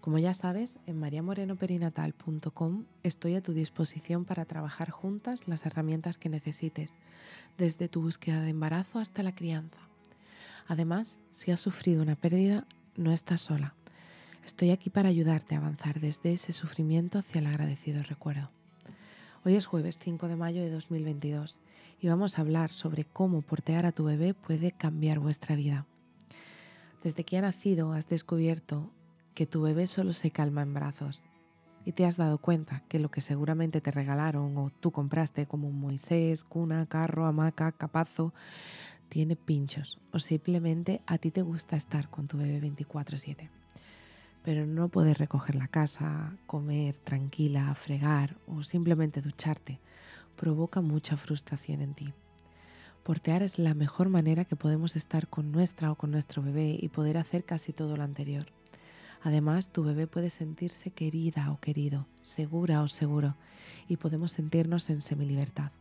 Como ya sabes, en mariamorenoperinatal.com estoy a tu disposición para trabajar juntas las herramientas que necesites, desde tu búsqueda de embarazo hasta la crianza. Además, si has sufrido una pérdida, no estás sola. Estoy aquí para ayudarte a avanzar desde ese sufrimiento hacia el agradecido recuerdo. Hoy es jueves 5 de mayo de 2022 y vamos a hablar sobre cómo portear a tu bebé puede cambiar vuestra vida. Desde que ha nacido has descubierto que tu bebé solo se calma en brazos y te has dado cuenta que lo que seguramente te regalaron o tú compraste como un Moisés, cuna, carro, hamaca, capazo, tiene pinchos o simplemente a ti te gusta estar con tu bebé 24/7. Pero no poder recoger la casa, comer tranquila, fregar o simplemente ducharte provoca mucha frustración en ti. Portear es la mejor manera que podemos estar con nuestra o con nuestro bebé y poder hacer casi todo lo anterior. Además, tu bebé puede sentirse querida o querido, segura o seguro, y podemos sentirnos en semilibertad.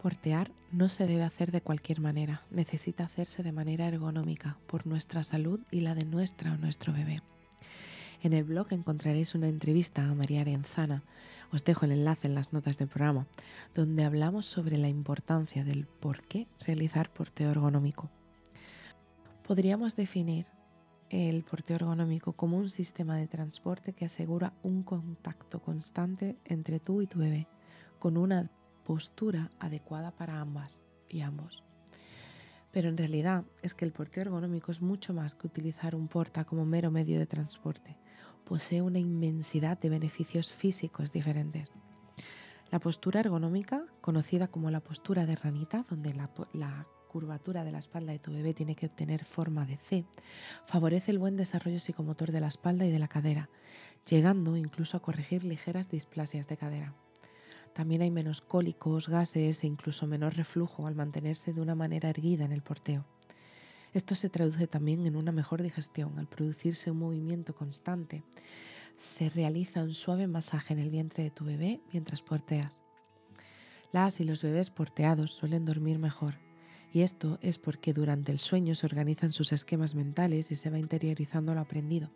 Portear no se debe hacer de cualquier manera, necesita hacerse de manera ergonómica por nuestra salud y la de nuestra o nuestro bebé. En el blog encontraréis una entrevista a María Arenzana, os dejo el enlace en las notas del programa, donde hablamos sobre la importancia del por qué realizar porteo ergonómico. Podríamos definir el porteo ergonómico como un sistema de transporte que asegura un contacto constante entre tú y tu bebé, con una postura adecuada para ambas y ambos. Pero en realidad es que el porteo ergonómico es mucho más que utilizar un porta como mero medio de transporte. Posee una inmensidad de beneficios físicos diferentes. La postura ergonómica, conocida como la postura de ranita, donde la, la curvatura de la espalda de tu bebé tiene que obtener forma de C, favorece el buen desarrollo psicomotor de la espalda y de la cadera, llegando incluso a corregir ligeras displasias de cadera. También hay menos cólicos, gases e incluso menor reflujo al mantenerse de una manera erguida en el porteo. Esto se traduce también en una mejor digestión al producirse un movimiento constante. Se realiza un suave masaje en el vientre de tu bebé mientras porteas. Las y los bebés porteados suelen dormir mejor, y esto es porque durante el sueño se organizan sus esquemas mentales y se va interiorizando lo aprendido.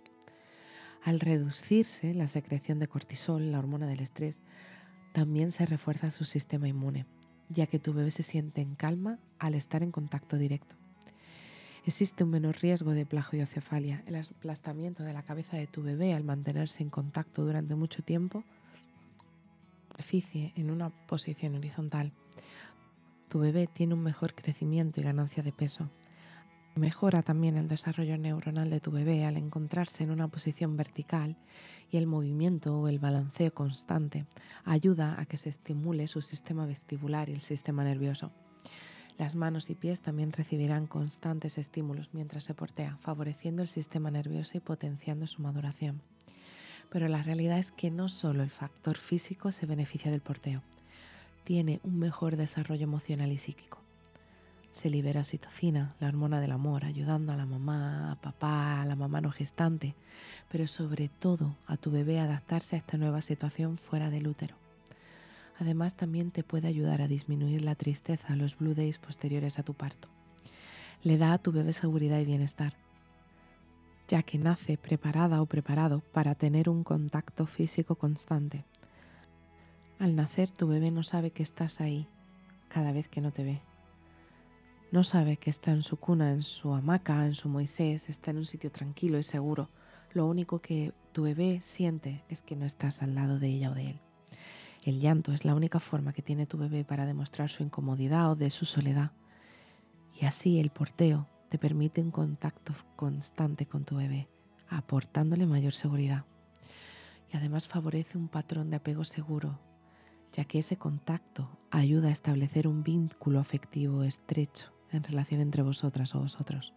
Al reducirse la secreción de cortisol, la hormona del estrés, también se refuerza su sistema inmune, ya que tu bebé se siente en calma al estar en contacto directo. Existe un menor riesgo de plagiocefalia, el aplastamiento de la cabeza de tu bebé al mantenerse en contacto durante mucho tiempo, en una posición horizontal, tu bebé tiene un mejor crecimiento y ganancia de peso. Mejora también el desarrollo neuronal de tu bebé al encontrarse en una posición vertical y el movimiento o el balanceo constante ayuda a que se estimule su sistema vestibular y el sistema nervioso. Las manos y pies también recibirán constantes estímulos mientras se portea, favoreciendo el sistema nervioso y potenciando su maduración. Pero la realidad es que no solo el factor físico se beneficia del porteo tiene un mejor desarrollo emocional y psíquico. Se libera oxitocina, la hormona del amor, ayudando a la mamá, a papá, a la mamá no gestante, pero sobre todo a tu bebé a adaptarse a esta nueva situación fuera del útero. Además también te puede ayudar a disminuir la tristeza, los blue days posteriores a tu parto. Le da a tu bebé seguridad y bienestar, ya que nace preparada o preparado para tener un contacto físico constante al nacer tu bebé no sabe que estás ahí cada vez que no te ve. No sabe que está en su cuna, en su hamaca, en su Moisés, está en un sitio tranquilo y seguro. Lo único que tu bebé siente es que no estás al lado de ella o de él. El llanto es la única forma que tiene tu bebé para demostrar su incomodidad o de su soledad. Y así el porteo te permite un contacto constante con tu bebé, aportándole mayor seguridad. Y además favorece un patrón de apego seguro, ya que ese contacto ayuda a establecer un vínculo afectivo estrecho en relación entre vosotras o vosotros.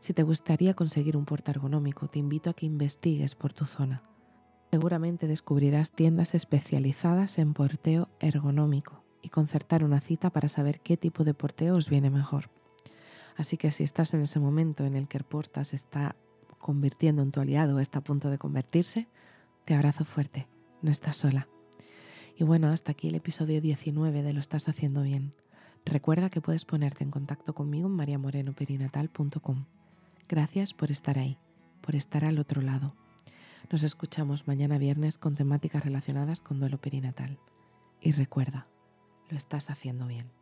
Si te gustaría conseguir un porta ergonómico, te invito a que investigues por tu zona. Seguramente descubrirás tiendas especializadas en porteo ergonómico y concertar una cita para saber qué tipo de porteo os viene mejor. Así que si estás en ese momento en el que el porta se está convirtiendo en tu aliado o está a punto de convertirse, te abrazo fuerte, no estás sola. Y bueno, hasta aquí el episodio 19 de Lo estás haciendo bien. Recuerda que puedes ponerte en contacto conmigo en mariamorenoperinatal.com. Gracias por estar ahí, por estar al otro lado. Nos escuchamos mañana viernes con temáticas relacionadas con duelo perinatal. Y recuerda, lo estás haciendo bien.